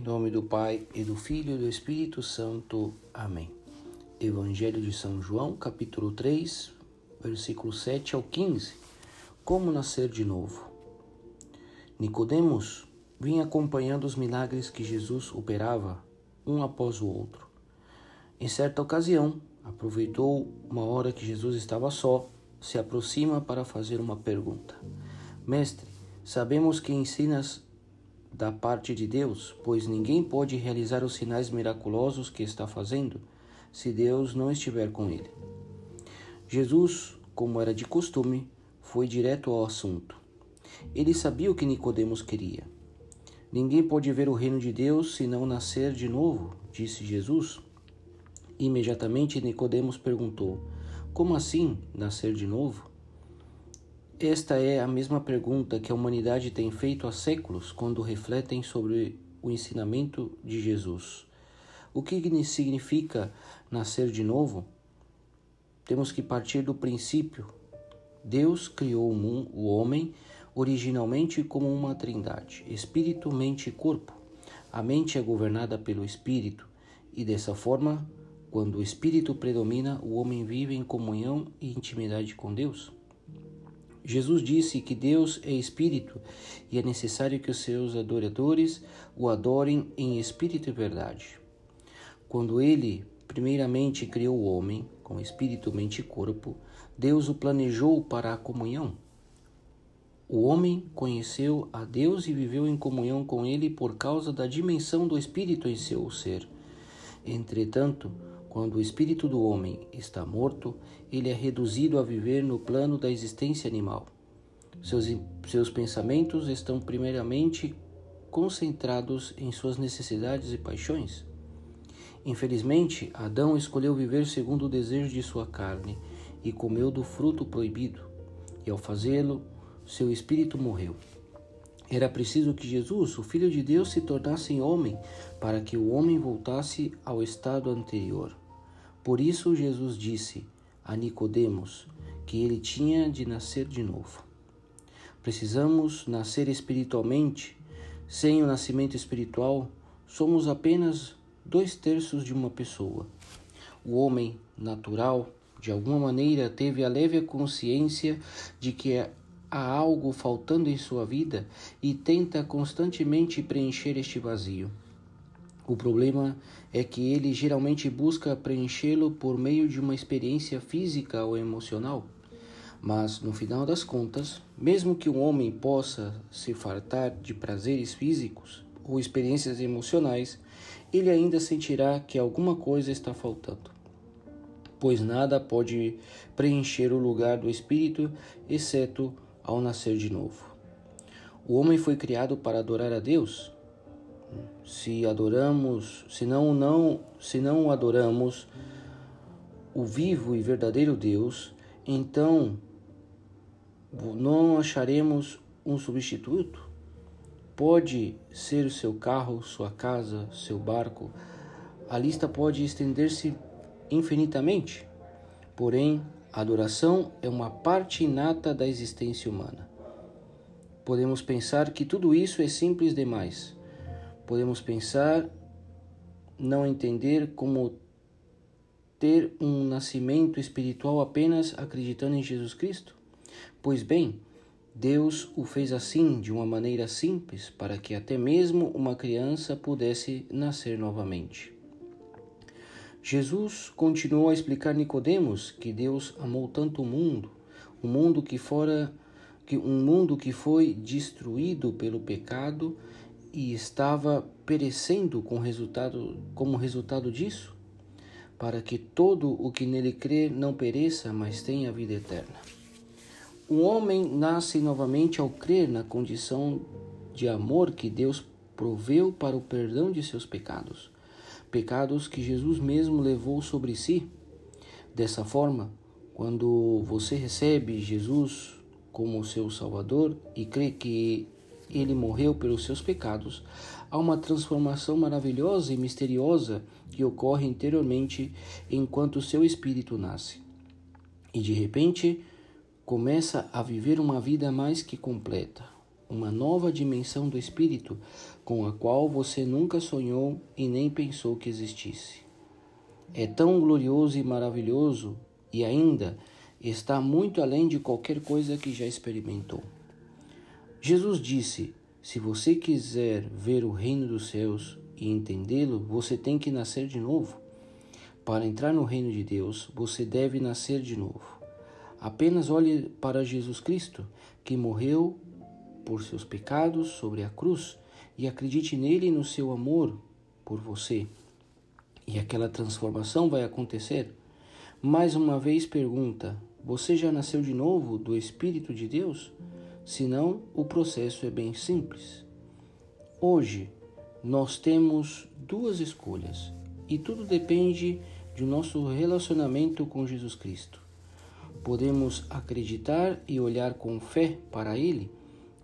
Em nome do Pai e do Filho e do Espírito Santo. Amém. Evangelho de São João, capítulo 3, versículo 7 ao 15. Como nascer de novo? Nicodemos vinha acompanhando os milagres que Jesus operava um após o outro. Em certa ocasião, aproveitou uma hora que Jesus estava só, se aproxima para fazer uma pergunta. Mestre, sabemos que ensinas da parte de Deus, pois ninguém pode realizar os sinais miraculosos que está fazendo se Deus não estiver com ele. Jesus, como era de costume, foi direto ao assunto. Ele sabia o que Nicodemos queria. Ninguém pode ver o reino de Deus se não nascer de novo, disse Jesus. Imediatamente Nicodemos perguntou: Como assim nascer de novo? Esta é a mesma pergunta que a humanidade tem feito há séculos quando refletem sobre o ensinamento de Jesus. O que significa nascer de novo? Temos que partir do princípio. Deus criou o homem originalmente como uma trindade: espírito, mente e corpo. A mente é governada pelo espírito, e dessa forma, quando o espírito predomina, o homem vive em comunhão e intimidade com Deus. Jesus disse que Deus é espírito e é necessário que os seus adoradores o adorem em espírito e verdade. Quando ele primeiramente criou o homem, com espírito, mente e corpo, Deus o planejou para a comunhão. O homem conheceu a Deus e viveu em comunhão com ele por causa da dimensão do espírito em seu ser. Entretanto, quando o espírito do homem está morto, ele é reduzido a viver no plano da existência animal. Seus, seus pensamentos estão primeiramente concentrados em suas necessidades e paixões. Infelizmente, Adão escolheu viver segundo o desejo de sua carne e comeu do fruto proibido, e ao fazê-lo, seu espírito morreu. Era preciso que Jesus, o Filho de Deus, se tornasse homem para que o homem voltasse ao estado anterior. Por isso Jesus disse a Nicodemos que ele tinha de nascer de novo. Precisamos nascer espiritualmente. Sem o nascimento espiritual, somos apenas dois terços de uma pessoa. O homem natural, de alguma maneira, teve a leve consciência de que há algo faltando em sua vida e tenta constantemente preencher este vazio. O problema é que ele geralmente busca preenchê-lo por meio de uma experiência física ou emocional. Mas, no final das contas, mesmo que um homem possa se fartar de prazeres físicos ou experiências emocionais, ele ainda sentirá que alguma coisa está faltando pois nada pode preencher o lugar do espírito exceto ao nascer de novo. O homem foi criado para adorar a Deus. Se adoramos, se não, não, se não adoramos o vivo e verdadeiro Deus, então não acharemos um substituto. Pode ser o seu carro, sua casa, seu barco. A lista pode estender-se infinitamente. Porém, a adoração é uma parte inata da existência humana. Podemos pensar que tudo isso é simples demais. Podemos pensar, não entender como ter um nascimento espiritual apenas acreditando em Jesus Cristo? Pois bem, Deus o fez assim, de uma maneira simples, para que até mesmo uma criança pudesse nascer novamente. Jesus continuou a explicar a Nicodemos que Deus amou tanto o mundo, o um mundo que fora que um mundo que foi destruído pelo pecado e estava perecendo com resultado, como resultado disso, para que todo o que nele crê não pereça, mas tenha vida eterna. O homem nasce novamente ao crer na condição de amor que Deus proveu para o perdão de seus pecados pecados que Jesus mesmo levou sobre si. Dessa forma, quando você recebe Jesus como seu Salvador e crê que ele morreu pelos seus pecados, há uma transformação maravilhosa e misteriosa que ocorre interiormente enquanto seu espírito nasce. E de repente, começa a viver uma vida mais que completa, uma nova dimensão do espírito com a qual você nunca sonhou e nem pensou que existisse. É tão glorioso e maravilhoso e ainda está muito além de qualquer coisa que já experimentou. Jesus disse: Se você quiser ver o reino dos céus e entendê-lo, você tem que nascer de novo. Para entrar no reino de Deus, você deve nascer de novo. Apenas olhe para Jesus Cristo, que morreu por seus pecados sobre a cruz e acredite nele e no seu amor por você. E aquela transformação vai acontecer. Mais uma vez pergunta: você já nasceu de novo do Espírito de Deus? Senão, o processo é bem simples. Hoje, nós temos duas escolhas e tudo depende do nosso relacionamento com Jesus Cristo. Podemos acreditar e olhar com fé para Ele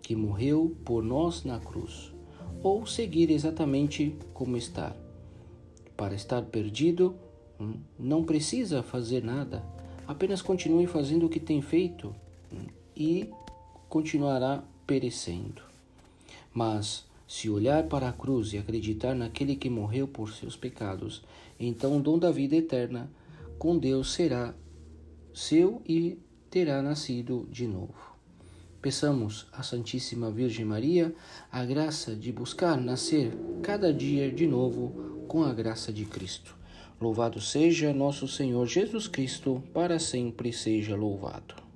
que morreu por nós na cruz, ou seguir exatamente como está. Para estar perdido, hum, não precisa fazer nada, apenas continue fazendo o que tem feito hum, e continuará perecendo. Mas, se olhar para a cruz e acreditar naquele que morreu por seus pecados, então o dom da vida eterna com Deus será seu e terá nascido de novo. Peçamos à Santíssima Virgem Maria a graça de buscar nascer cada dia de novo com a graça de Cristo. Louvado seja nosso Senhor Jesus Cristo, para sempre seja louvado.